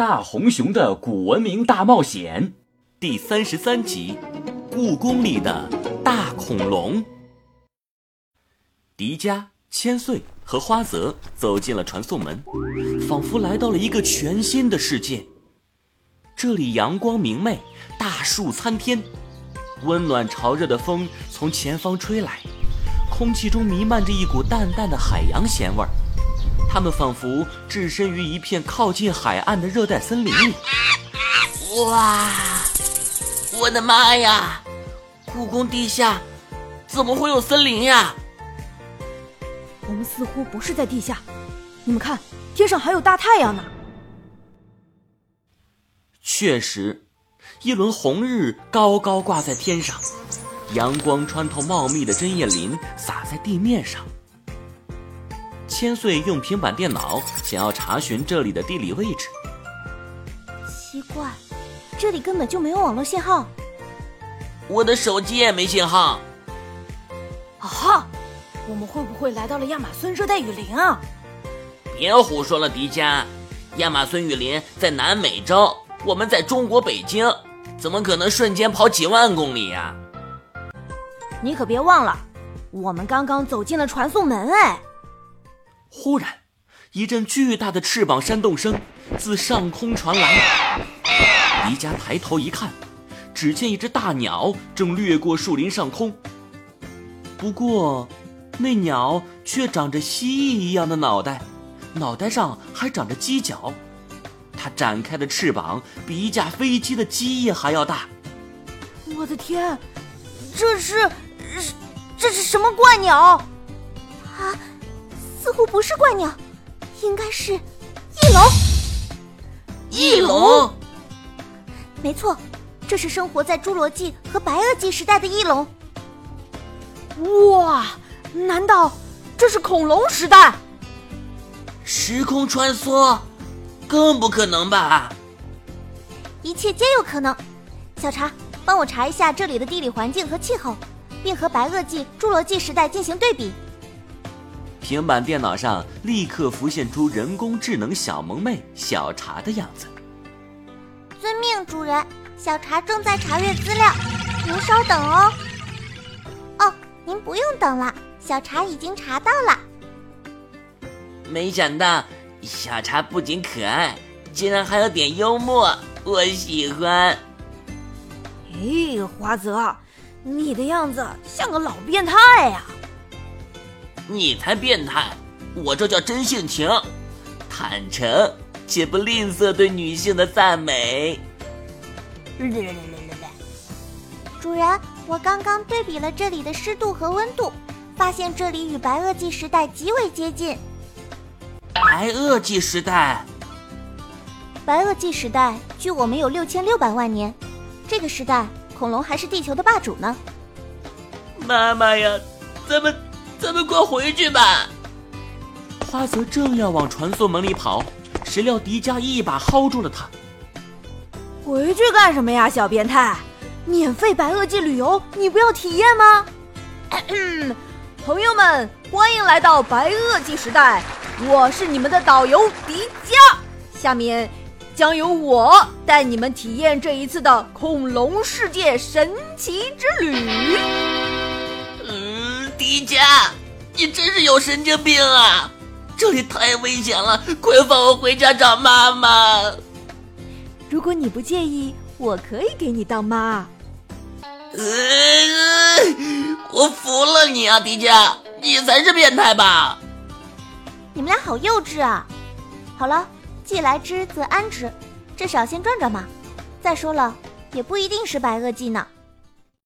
大红熊的古文明大冒险》第三十三集：故宫里的大恐龙。迪迦、千岁和花泽走进了传送门，仿佛来到了一个全新的世界。这里阳光明媚，大树参天，温暖潮热的风从前方吹来，空气中弥漫着一股淡淡的海洋咸味儿。他们仿佛置身于一片靠近海岸的热带森林里。哇，我的妈呀！故宫地下怎么会有森林呀？我们似乎不是在地下，你们看，天上还有大太阳呢。确实，一轮红日高高挂在天上，阳光穿透茂密的针叶林，洒在地面上。千岁用平板电脑想要查询这里的地理位置。奇怪，这里根本就没有网络信号。我的手机也没信号。啊哈，我们会不会来到了亚马孙热带雨林啊？别胡说了，迪迦，亚马孙雨林在南美洲，我们在中国北京，怎么可能瞬间跑几万公里呀？你可别忘了，我们刚刚走进了传送门，哎。忽然，一阵巨大的翅膀扇动声自上空传来。迪迦抬头一看，只见一只大鸟正掠过树林上空。不过，那鸟却长着蜥蜴一样的脑袋，脑袋上还长着犄角。它展开的翅膀比一架飞机的机翼还要大。我的天，这是，这是什么怪鸟？啊。似乎不是怪鸟，应该是翼龙。翼龙，没错，这是生活在侏罗纪和白垩纪时代的翼龙。哇，难道这是恐龙时代？时空穿梭，更不可能吧？一切皆有可能。小茶，帮我查一下这里的地理环境和气候，并和白垩纪、侏罗纪时代进行对比。平板电脑上立刻浮现出人工智能小萌妹小茶的样子。遵命，主人。小茶正在查阅资料，您稍等哦。哦，您不用等了，小茶已经查到了。没想到小茶不仅可爱，竟然还有点幽默，我喜欢。咦，花泽，你的样子像个老变态呀！你才变态！我这叫真性情，坦诚且不吝啬对女性的赞美。主人，我刚刚对比了这里的湿度和温度，发现这里与白垩纪时代极为接近。白垩纪时代？白垩纪时代距我们有六千六百万年，这个时代恐龙还是地球的霸主呢。妈妈呀，咱们。咱们快回去吧！花泽正要往传送门里跑，谁料迪迦一把薅住了他。回去干什么呀，小变态！免费白垩纪旅游，你不要体验吗？朋友们，欢迎来到白垩纪时代，我是你们的导游迪迦。下面将由我带你们体验这一次的恐龙世界神奇之旅。迪迦，你真是有神经病啊！这里太危险了，快放我回家找妈妈。如果你不介意，我可以给你当妈。呃，我服了你啊，迪迦，你才是变态吧？你们俩好幼稚啊！好了，既来之则安之，至少先转转嘛。再说了，也不一定是白垩纪呢。